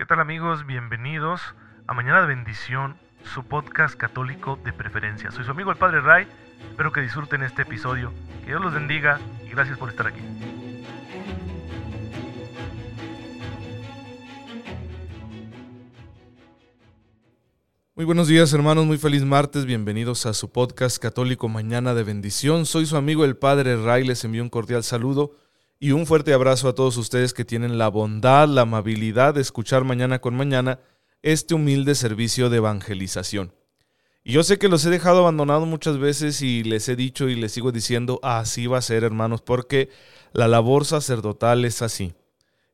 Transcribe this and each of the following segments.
¿Qué tal amigos? Bienvenidos a Mañana de Bendición, su podcast católico de preferencia. Soy su amigo el Padre Ray, espero que disfruten este episodio, que Dios los bendiga y gracias por estar aquí. Muy buenos días hermanos, muy feliz martes, bienvenidos a su podcast católico Mañana de Bendición. Soy su amigo el Padre Ray, les envío un cordial saludo y un fuerte abrazo a todos ustedes que tienen la bondad, la amabilidad de escuchar mañana con mañana este humilde servicio de evangelización. Y yo sé que los he dejado abandonados muchas veces y les he dicho y les sigo diciendo, así va a ser hermanos, porque la labor sacerdotal es así.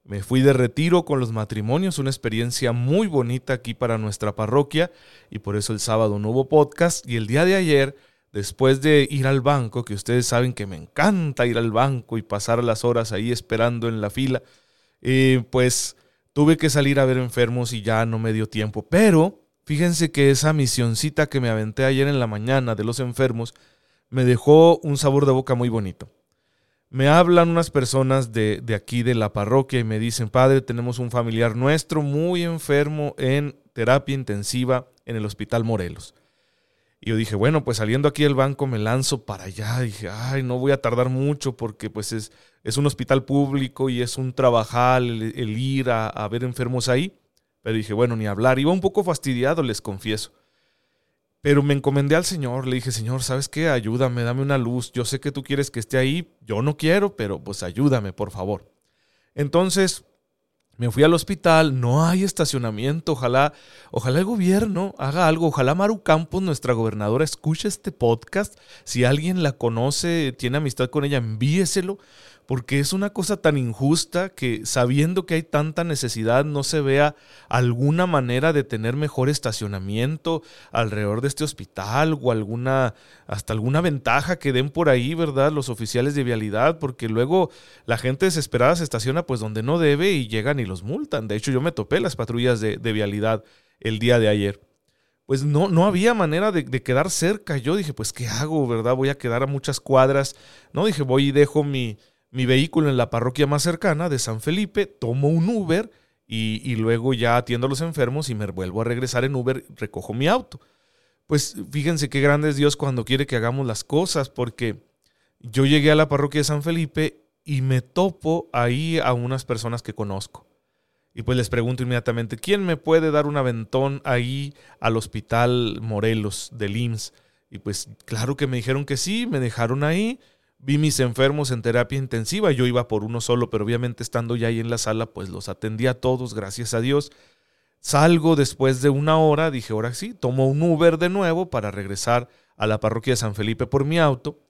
Me fui de retiro con los matrimonios, una experiencia muy bonita aquí para nuestra parroquia y por eso el sábado no hubo podcast y el día de ayer después de ir al banco, que ustedes saben que me encanta ir al banco y pasar las horas ahí esperando en la fila, eh, pues tuve que salir a ver enfermos y ya no me dio tiempo. Pero fíjense que esa misioncita que me aventé ayer en la mañana de los enfermos me dejó un sabor de boca muy bonito. Me hablan unas personas de, de aquí de la parroquia y me dicen, padre, tenemos un familiar nuestro muy enfermo en terapia intensiva en el Hospital Morelos. Y yo dije, bueno, pues saliendo aquí del banco me lanzo para allá. Dije, ay, no voy a tardar mucho porque pues es, es un hospital público y es un trabajar el, ir a, a, ver enfermos ahí. Pero dije, bueno, ni hablar. Iba un poco fastidiado, les confieso. Pero me encomendé al Señor, le dije, Señor, ¿sabes qué? Ayúdame, dame una luz. Yo sé que tú quieres que esté ahí. Yo no quiero, pero pues ayúdame, por favor. Entonces, me fui al hospital, no hay estacionamiento, ojalá, ojalá el gobierno haga algo, ojalá Maru Campos, nuestra gobernadora, escuche este podcast. Si alguien la conoce, tiene amistad con ella, envíeselo, porque es una cosa tan injusta que sabiendo que hay tanta necesidad no se vea alguna manera de tener mejor estacionamiento alrededor de este hospital o alguna hasta alguna ventaja que den por ahí, ¿verdad? Los oficiales de vialidad, porque luego la gente desesperada se estaciona pues donde no debe y llegan y los multan. De hecho, yo me topé las patrullas de, vialidad el día de ayer pues no, no había manera de, de, quedar cerca. Yo dije, pues, ¿qué hago, verdad? Voy a quedar a muchas cuadras. No, dije, voy y dejo mi, mi vehículo en la parroquia más cercana de San Felipe, tomo un Uber y, luego ya atiendo a los enfermos y me vuelvo a regresar en Uber, recojo mi auto. Pues fíjense qué grande es Dios cuando quiere que hagamos las cosas, porque yo llegué a la parroquia de San Felipe y me topo ahí a unas personas que conozco. Y pues les pregunto inmediatamente, ¿quién me puede dar un aventón ahí al hospital Morelos del IMSS? Y pues claro que me dijeron que sí, me dejaron ahí Vi mis enfermos en terapia intensiva, yo iba por uno solo, pero obviamente estando ya ahí en la sala, pues los atendí a todos, gracias a Dios. Salgo después de una hora, dije, ahora sí, tomo un Uber de nuevo para regresar a la parroquia de San Felipe por mi auto.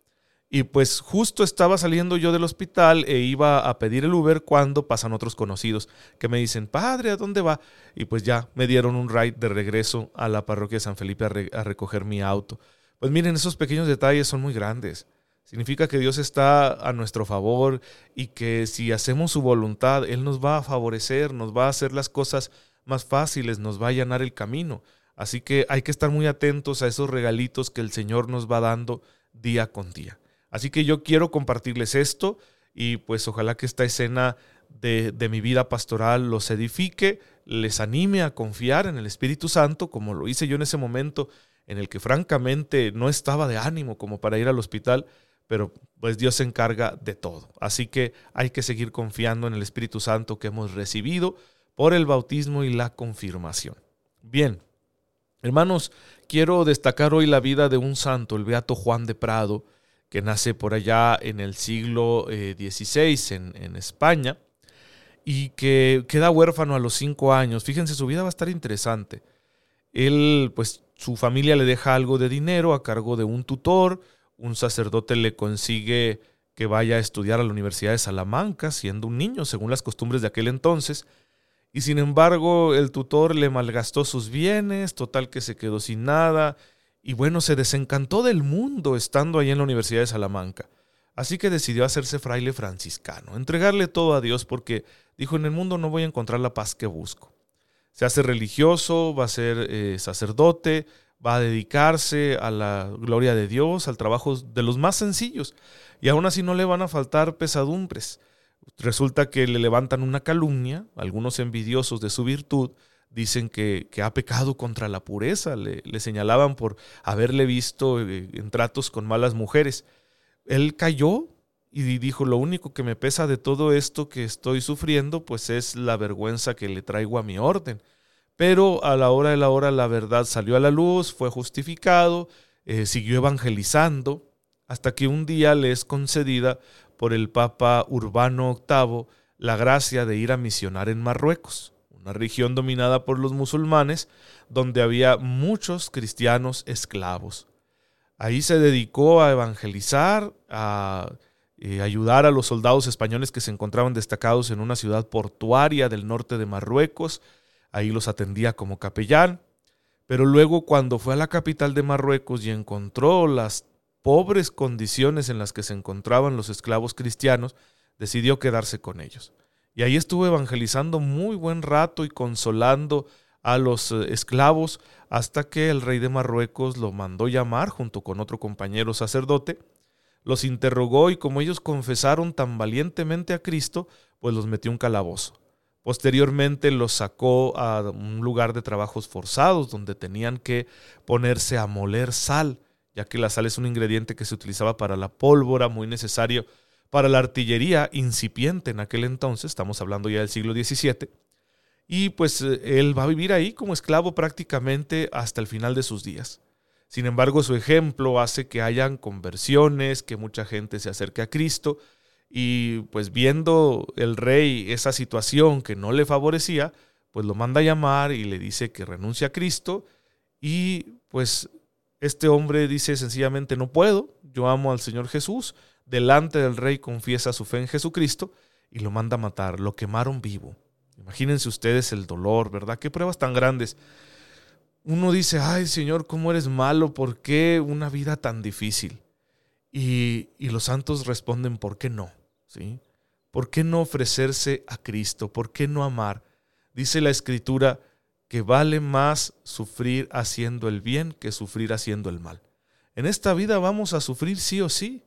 Y pues justo estaba saliendo yo del hospital e iba a pedir el Uber cuando pasan otros conocidos que me dicen, padre, ¿a dónde va? Y pues ya me dieron un ride de regreso a la parroquia de San Felipe a, a recoger mi auto. Pues miren, esos pequeños detalles son muy grandes. Significa que Dios está a nuestro favor y que si hacemos su voluntad, Él nos va a favorecer, nos va a hacer las cosas más fáciles, nos va a allanar el camino. Así que hay que estar muy atentos a esos regalitos que el Señor nos va dando día con día. Así que yo quiero compartirles esto y pues ojalá que esta escena de, de, mi vida pastoral los edifique, les anime a confiar en el Espíritu Santo, como lo hice yo en ese momento en el que francamente no estaba de ánimo como para ir al hospital, pero pues Dios se encarga de todo. Así que hay que seguir confiando en el Espíritu Santo que hemos recibido por el bautismo y la confirmación. Bien, hermanos, quiero destacar hoy la vida de un santo, el beato Juan de Prado, que nace por allá en el siglo XVI eh, en, en España y que queda huérfano a los cinco años. Fíjense, su vida va a estar interesante. Él, pues, su familia le deja algo de dinero a cargo de un tutor, un sacerdote le consigue que vaya a estudiar a la Universidad de Salamanca, siendo un niño, según las costumbres de aquel entonces, y sin embargo el tutor le malgastó sus bienes, total que se quedó sin nada, y bueno, se desencantó del mundo estando ahí en la Universidad de Salamanca. Así que decidió hacerse fraile franciscano, entregarle todo a Dios porque dijo, en el mundo no voy a encontrar la paz que busco. Se hace religioso, va a ser eh, sacerdote, va a dedicarse a la gloria de Dios, al trabajo de los más sencillos, y aún así no le van a faltar pesadumbres. Resulta que le levantan una calumnia, algunos envidiosos de su virtud, dicen que, ha pecado contra la pureza, le, señalaban por haberle visto eh, en tratos con malas mujeres. Él cayó y dijo, lo único que me pesa de todo esto que estoy sufriendo, pues es la vergüenza que le traigo a mi orden. Pero a la hora de la hora la verdad salió a la luz, fue justificado, eh, siguió evangelizando, hasta que un día le es concedida por el Papa Urbano VIII la gracia de ir a misionar en Marruecos una región dominada por los musulmanes, donde había muchos cristianos esclavos. Ahí se dedicó a evangelizar, a eh, ayudar a los soldados españoles que se encontraban destacados en una ciudad portuaria del norte de Marruecos. Ahí los atendía como capellán. Pero luego cuando fue a la capital de Marruecos y encontró las pobres condiciones en las que se encontraban los esclavos cristianos, decidió quedarse con ellos. Y ahí estuvo evangelizando muy buen rato y consolando a los eh, esclavos hasta que el rey de Marruecos lo mandó llamar junto con otro compañero sacerdote, los interrogó y como ellos confesaron tan valientemente a Cristo, pues los metió un calabozo. Posteriormente los sacó a un lugar de trabajos forzados donde tenían que ponerse a moler sal, ya que la sal es un ingrediente que se utilizaba para la pólvora, muy necesario para la artillería incipiente en aquel entonces, estamos hablando ya del siglo XVII, y pues él va a vivir ahí como esclavo prácticamente hasta el final de sus días. Sin embargo, su ejemplo hace que hayan conversiones, que mucha gente se acerque a Cristo, y pues viendo el rey esa situación que no le favorecía, pues lo manda a llamar y le dice que renuncia a Cristo, y pues este hombre dice sencillamente no puedo, yo amo al Señor Jesús, delante del rey confiesa su fe en Jesucristo y lo manda a matar, lo quemaron vivo. Imagínense ustedes el dolor, ¿verdad? Qué pruebas tan grandes. Uno dice, ay Señor, ¿cómo eres malo? ¿Por qué una vida tan difícil? Y, los santos responden, ¿por qué no? ¿Sí? ¿Por qué no ofrecerse a Cristo? ¿Por qué no amar? Dice la Escritura que vale más sufrir haciendo el bien que sufrir haciendo el mal. En esta vida vamos a sufrir sí o sí,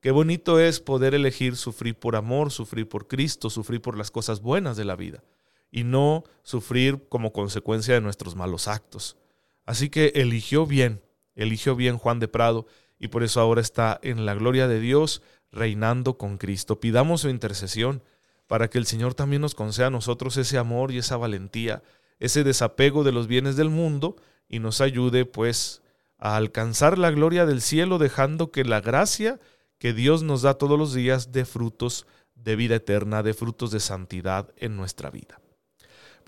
Qué bonito es poder elegir sufrir por amor, sufrir por Cristo, sufrir por las cosas buenas de la vida y no sufrir como consecuencia de nuestros malos actos. Así que eligió bien, eligió bien Juan de Prado y por eso ahora está en la gloria de Dios reinando con Cristo. Pidamos su intercesión para que el Señor también nos conceda a nosotros ese amor y esa valentía, ese desapego de los bienes del mundo y nos ayude pues a alcanzar la gloria del cielo dejando que la gracia que Dios nos da todos los días de frutos de vida eterna, de frutos de santidad en nuestra vida.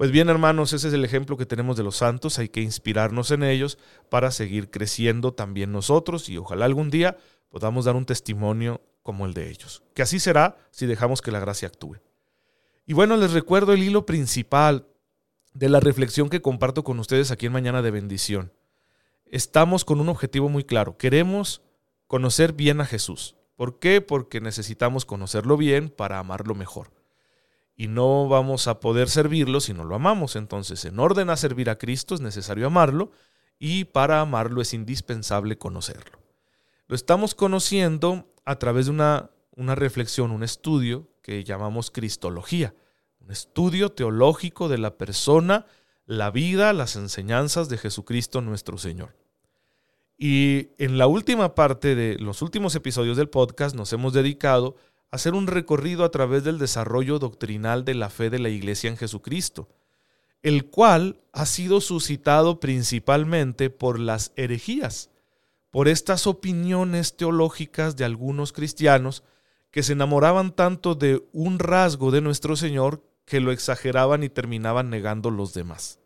Pues bien, hermanos, ese es el ejemplo que tenemos de los santos, hay que inspirarnos en ellos para seguir creciendo también nosotros y ojalá algún día podamos dar un testimonio como el de ellos. Que así será si dejamos que la gracia actúe. Y bueno, les recuerdo el hilo principal de la reflexión que comparto con ustedes aquí en Mañana de Bendición. Estamos con un objetivo muy claro, queremos conocer bien a Jesús. ¿Por qué? Porque necesitamos conocerlo bien para amarlo mejor. Y no vamos a poder servirlo si no lo amamos. Entonces, en orden a servir a Cristo es necesario amarlo y para amarlo es indispensable conocerlo. Lo estamos conociendo a través de una, una reflexión, un estudio que llamamos Cristología, un estudio teológico de la persona, la vida, las enseñanzas de Jesucristo nuestro Señor. Y en la última parte de los últimos episodios del podcast nos hemos dedicado a hacer un recorrido a través del desarrollo doctrinal de la fe de la Iglesia en Jesucristo, el cual ha sido suscitado principalmente por las herejías, por estas opiniones teológicas de algunos cristianos que se enamoraban tanto de un rasgo de nuestro Señor que lo exageraban y terminaban negando los demás.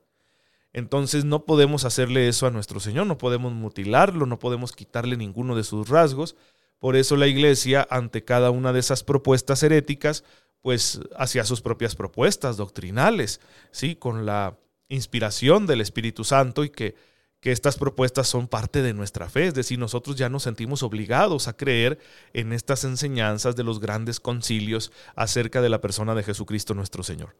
Entonces no podemos hacerle eso a nuestro Señor, no podemos mutilarlo, no podemos quitarle ninguno de sus rasgos. Por eso la iglesia, ante cada una de esas propuestas heréticas, pues hacía sus propias propuestas doctrinales, ¿sí? Con la inspiración del Espíritu Santo y que, que estas propuestas son parte de nuestra fe, es decir, nosotros ya nos sentimos obligados a creer en estas enseñanzas de los grandes concilios acerca de la persona de Jesucristo nuestro Señor.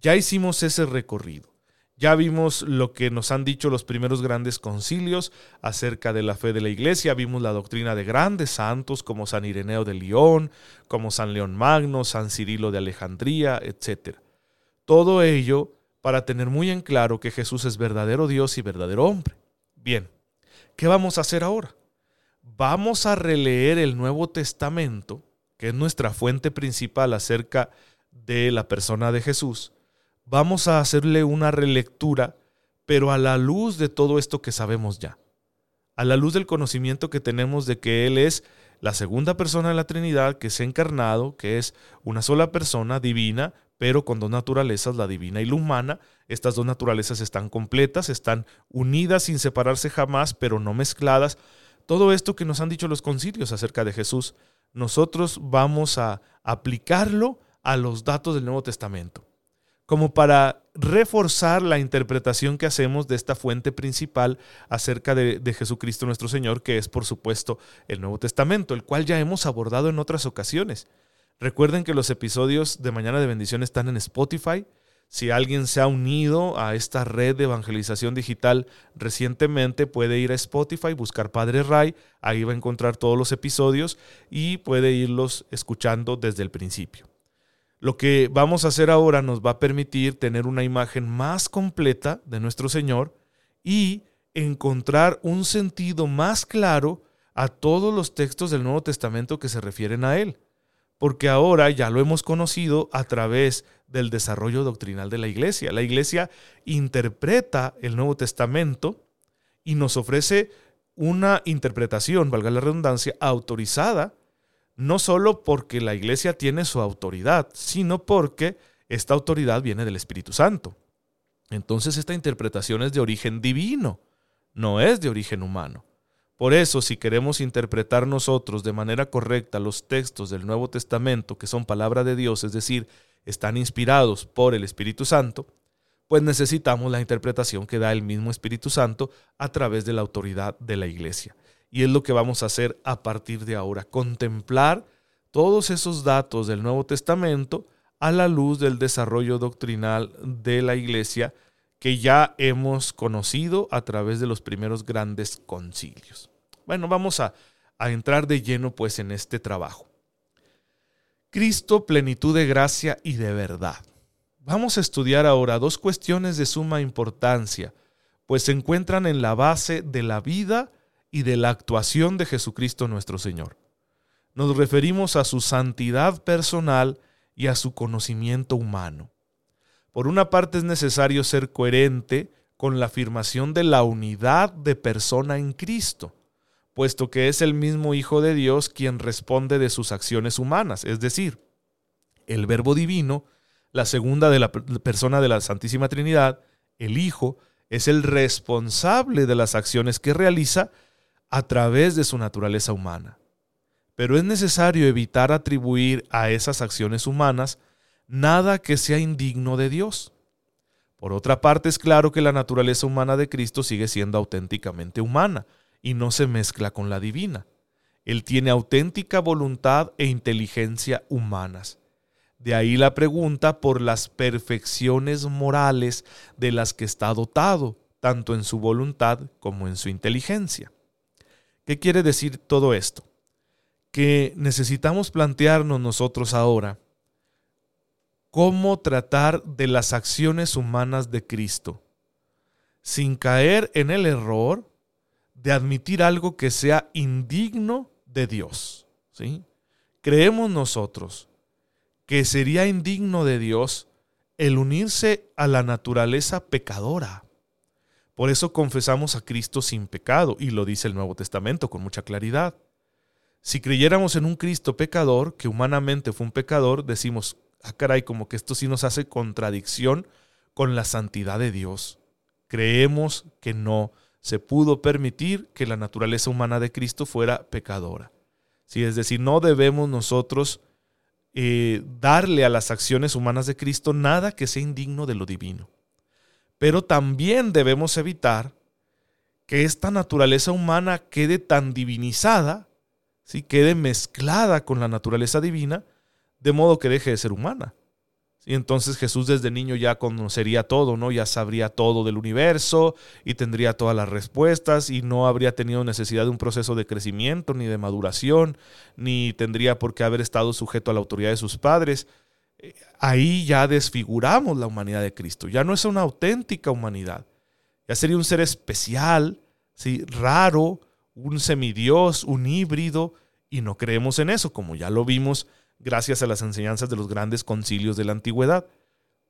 Ya hicimos ese recorrido. Ya vimos lo que nos han dicho los primeros grandes concilios acerca de la fe de la iglesia, vimos la doctrina de grandes santos como San Ireneo de León, como San León Magno, San Cirilo de Alejandría, etc. Todo ello para tener muy en claro que Jesús es verdadero Dios y verdadero hombre. Bien, ¿qué vamos a hacer ahora? Vamos a releer el Nuevo Testamento, que es nuestra fuente principal acerca de la persona de Jesús, vamos a hacerle una relectura, pero a la luz de todo esto que sabemos ya, a la luz del conocimiento que tenemos de que Él es la segunda persona de la Trinidad, que es encarnado, que es una sola persona divina, pero con dos naturalezas, la divina y la humana. Estas dos naturalezas están completas, están unidas sin separarse jamás, pero no mezcladas. Todo esto que nos han dicho los concilios acerca de Jesús, nosotros vamos a aplicarlo a los datos del Nuevo Testamento como para reforzar la interpretación que hacemos de esta fuente principal acerca de, Jesucristo nuestro Señor, que es por supuesto el Nuevo Testamento, el cual ya hemos abordado en otras ocasiones. Recuerden que los episodios de Mañana de Bendición están en Spotify. Si alguien se ha unido a esta red de evangelización digital recientemente, puede ir a Spotify, buscar Padre Ray, ahí va a encontrar todos los episodios y puede irlos escuchando desde el principio. Lo que vamos a hacer ahora nos va a permitir tener una imagen más completa de nuestro Señor y encontrar un sentido más claro a todos los textos del Nuevo Testamento que se refieren a Él. Porque ahora ya lo hemos conocido a través del desarrollo doctrinal de la Iglesia. La Iglesia interpreta el Nuevo Testamento y nos ofrece una interpretación, valga la redundancia, autorizada no solo porque la iglesia tiene su autoridad, sino porque esta autoridad viene del Espíritu Santo. Entonces esta interpretación es de origen divino, no es de origen humano. Por eso, si queremos interpretar nosotros de manera correcta los textos del Nuevo Testamento, que son palabra de Dios, es decir, están inspirados por el Espíritu Santo, pues necesitamos la interpretación que da el mismo Espíritu Santo a través de la autoridad de la Iglesia. Y es lo que vamos a hacer a partir de ahora, contemplar todos esos datos del Nuevo Testamento a la luz del desarrollo doctrinal de la Iglesia que ya hemos conocido a través de los primeros grandes concilios. Bueno, vamos a, a entrar de lleno pues en este trabajo. Cristo, plenitud de gracia y de verdad. Vamos a estudiar ahora dos cuestiones de suma importancia, pues se encuentran en la base de la vida y de la actuación de Jesucristo nuestro Señor. Nos referimos a su santidad personal y a su conocimiento humano. Por una parte es necesario ser coherente con la afirmación de la unidad de persona en Cristo, puesto que es el mismo Hijo de Dios quien responde de sus acciones humanas, es decir, el Verbo Divino, la segunda de la persona de la Santísima Trinidad, el Hijo, es el responsable de las acciones que realiza a través de su naturaleza humana. Pero es necesario evitar atribuir a esas acciones humanas nada que sea indigno de Dios. Por otra parte, es claro que la naturaleza humana de Cristo sigue siendo auténticamente humana y no se mezcla con la divina. Él tiene auténtica voluntad e inteligencia humanas. De ahí la pregunta por las perfecciones morales de las que está dotado, tanto en su voluntad como en su inteligencia. ¿Qué quiere decir todo esto? Que necesitamos plantearnos nosotros ahora cómo tratar de las acciones humanas de Cristo, sin caer en el error de admitir algo que sea indigno de Dios. ¿sí? Creemos nosotros que sería indigno de Dios el unirse a la naturaleza pecadora. Por eso confesamos a Cristo sin pecado, y lo dice el Nuevo Testamento con mucha claridad. Si creyéramos en un Cristo pecador, que humanamente fue un pecador, decimos, ah caray, como que esto sí nos hace contradicción con la santidad de Dios. Creemos que no se pudo permitir que la naturaleza humana de Cristo fuera pecadora. Sí, es decir, no debemos nosotros eh, darle a las acciones humanas de Cristo nada que sea indigno de lo divino. Pero también debemos evitar que esta naturaleza humana quede tan divinizada, ¿sí? quede mezclada con la naturaleza divina, de modo que deje de ser humana. Y entonces Jesús desde niño ya conocería todo, ¿no? Ya sabría todo del universo y tendría todas las respuestas y no habría tenido necesidad de un proceso de crecimiento ni de maduración, ni tendría por qué haber estado sujeto a la autoridad de sus padres. Ahí ya desfiguramos la humanidad de Cristo. Ya no es una auténtica humanidad. Ya sería un ser especial, ¿sí? raro, un semidios, un híbrido, y no creemos en eso, como ya lo vimos gracias a las enseñanzas de los grandes concilios de la antigüedad.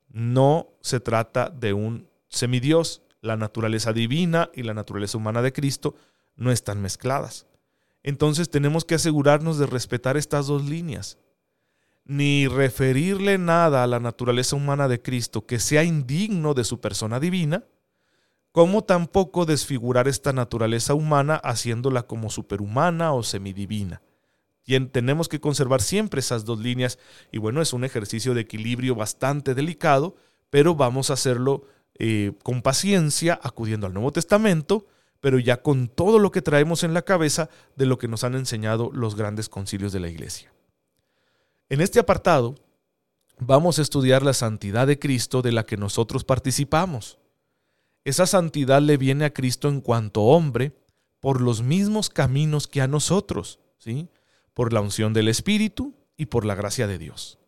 No se trata de un semidios. La naturaleza divina y la naturaleza humana de Cristo no están mezcladas. Entonces tenemos que asegurarnos de respetar estas dos líneas. Ni referirle nada a la naturaleza humana de Cristo que sea indigno de su persona divina, como tampoco desfigurar esta naturaleza humana haciéndola como superhumana o semidivina tenemos que conservar siempre esas dos líneas y bueno, es un ejercicio de equilibrio bastante delicado, pero vamos a hacerlo eh, con paciencia, acudiendo al Nuevo Testamento, pero ya con todo lo que traemos en la cabeza de lo que nos han enseñado los grandes concilios de la Iglesia. En este apartado vamos a estudiar la santidad de Cristo de la que nosotros participamos. Esa santidad le viene a Cristo en cuanto hombre por los mismos caminos que a nosotros, ¿sí? por la unción del Espíritu y por la gracia de Dios.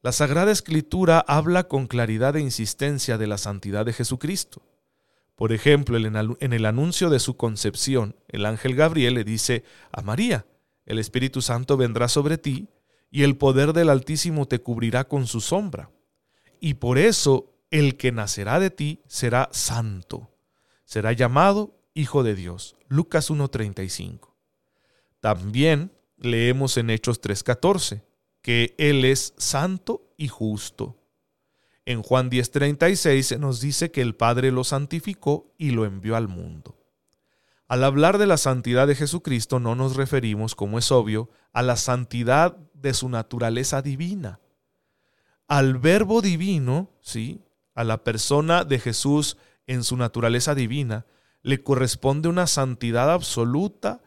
La Sagrada Escritura habla con claridad e insistencia de la santidad de Jesucristo. Por ejemplo, en el anuncio de su concepción, el ángel Gabriel le dice a María, el Espíritu Santo vendrá sobre ti y el poder del Altísimo te cubrirá con su sombra. Y por eso el que nacerá de ti será santo. Será llamado Hijo de Dios. Lucas 1.35. También leemos en Hechos 3:14, que Él es santo y justo. En Juan 10:36 se nos dice que el Padre lo santificó y lo envió al mundo. Al hablar de la santidad de Jesucristo no nos referimos, como es obvio, a la santidad de su naturaleza divina. Al verbo divino, ¿sí? a la persona de Jesús en su naturaleza divina, le corresponde una santidad absoluta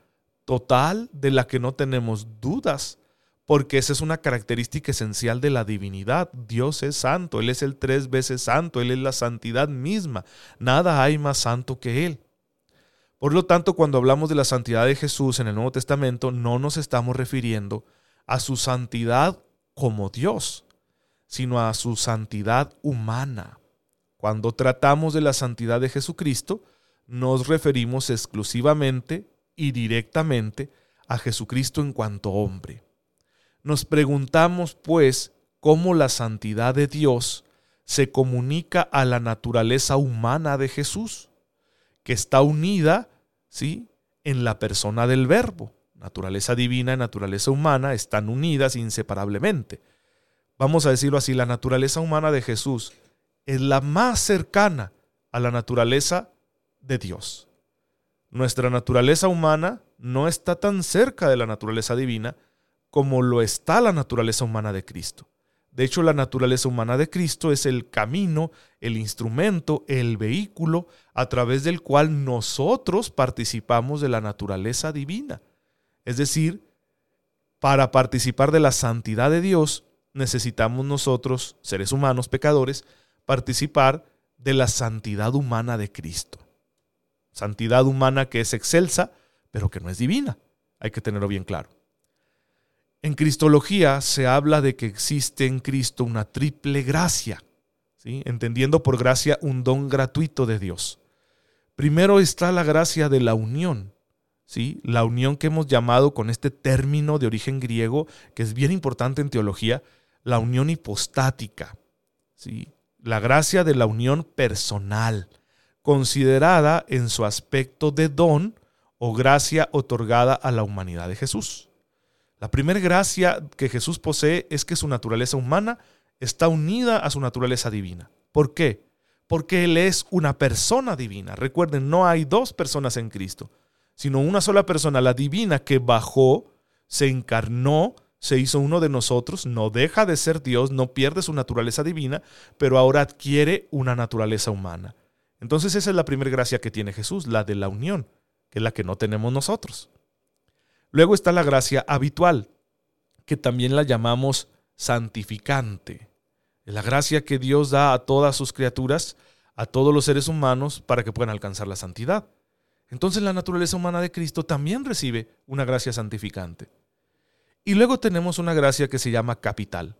total de la que no tenemos dudas, porque esa es una característica esencial de la divinidad. Dios es santo, Él es el tres veces santo, Él es la santidad misma. Nada hay más santo que Él. Por lo tanto, cuando hablamos de la santidad de Jesús en el Nuevo Testamento, no nos estamos refiriendo a su santidad como Dios, sino a su santidad humana. Cuando tratamos de la santidad de Jesucristo, nos referimos exclusivamente y directamente a Jesucristo en cuanto hombre. Nos preguntamos, pues, cómo la santidad de Dios se comunica a la naturaleza humana de Jesús, que está unida, ¿sí?, en la persona del Verbo. Naturaleza divina y naturaleza humana están unidas inseparablemente. Vamos a decirlo así, la naturaleza humana de Jesús es la más cercana a la naturaleza de Dios. Nuestra naturaleza humana no está tan cerca de la naturaleza divina como lo está la naturaleza humana de Cristo. De hecho, la naturaleza humana de Cristo es el camino, el instrumento, el vehículo a través del cual nosotros participamos de la naturaleza divina. Es decir, para participar de la santidad de Dios, necesitamos nosotros, seres humanos pecadores, participar de la santidad humana de Cristo santidad humana que es excelsa, pero que no es divina. Hay que tenerlo bien claro. En Cristología se habla de que existe en Cristo una triple gracia, ¿sí? entendiendo por gracia un don gratuito de Dios. Primero está la gracia de la unión, ¿sí? la unión que hemos llamado con este término de origen griego, que es bien importante en teología, la unión hipostática, ¿sí? la gracia de la unión personal considerada en su aspecto de don o gracia otorgada a la humanidad de Jesús. La primera gracia que Jesús posee es que su naturaleza humana está unida a su naturaleza divina. ¿Por qué? Porque Él es una persona divina. Recuerden, no hay dos personas en Cristo, sino una sola persona, la divina, que bajó, se encarnó, se hizo uno de nosotros, no deja de ser Dios, no pierde su naturaleza divina, pero ahora adquiere una naturaleza humana. Entonces esa es la primera gracia que tiene Jesús, la de la unión, que es la que no tenemos nosotros. Luego está la gracia habitual, que también la llamamos santificante. La gracia que Dios da a todas sus criaturas, a todos los seres humanos, para que puedan alcanzar la santidad. Entonces la naturaleza humana de Cristo también recibe una gracia santificante. Y luego tenemos una gracia que se llama capital.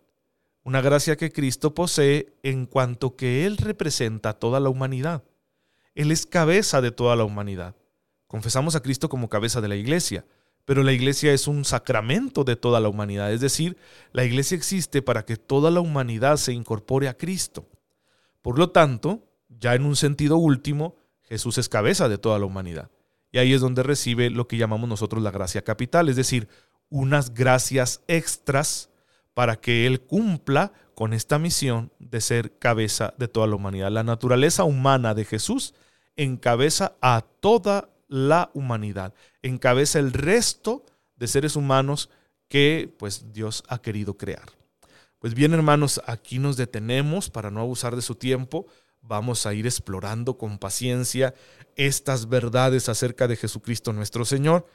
Una gracia que Cristo posee en cuanto que Él representa a toda la humanidad. Él es cabeza de toda la humanidad. Confesamos a Cristo como cabeza de la iglesia, pero la iglesia es un sacramento de toda la humanidad, es decir, la iglesia existe para que toda la humanidad se incorpore a Cristo. Por lo tanto, ya en un sentido último, Jesús es cabeza de toda la humanidad. Y ahí es donde recibe lo que llamamos nosotros la gracia capital, es decir, unas gracias extras para que Él cumpla con esta misión de ser cabeza de toda la humanidad. La naturaleza humana de Jesús encabeza a toda la humanidad, encabeza el resto de seres humanos que pues Dios ha querido crear. Pues bien hermanos, aquí nos detenemos para no abusar de su tiempo. Vamos a ir explorando con paciencia estas verdades acerca de Jesucristo nuestro Señor.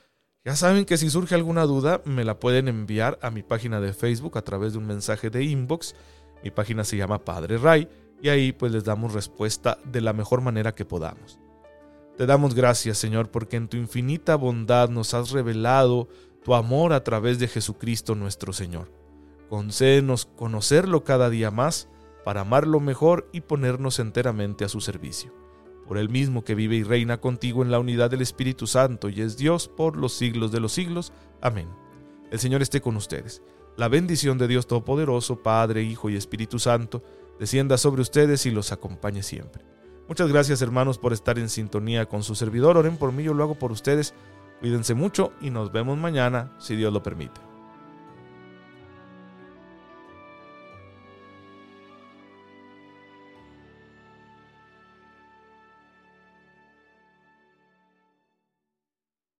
Ya saben que si surge alguna duda me la pueden enviar a mi página de Facebook a través de un mensaje de inbox. Mi página se llama Padre Ray y ahí pues les damos respuesta de la mejor manera que podamos. Te damos gracias, Señor, porque en tu infinita bondad nos has revelado tu amor a través de Jesucristo nuestro Señor. Concédenos conocerlo cada día más para amarlo mejor y ponernos enteramente a su servicio. Por el mismo que vive y reina contigo en la unidad del Espíritu Santo y es Dios por los siglos de los siglos. Amén. El Señor esté con ustedes. La bendición de Dios Todopoderoso, Padre, Hijo y Espíritu Santo, descienda sobre ustedes y los acompañe siempre. Muchas gracias hermanos por estar en sintonía con su servidor. Oren por mí, yo lo hago por ustedes. Cuídense mucho y nos vemos mañana si Dios lo permite.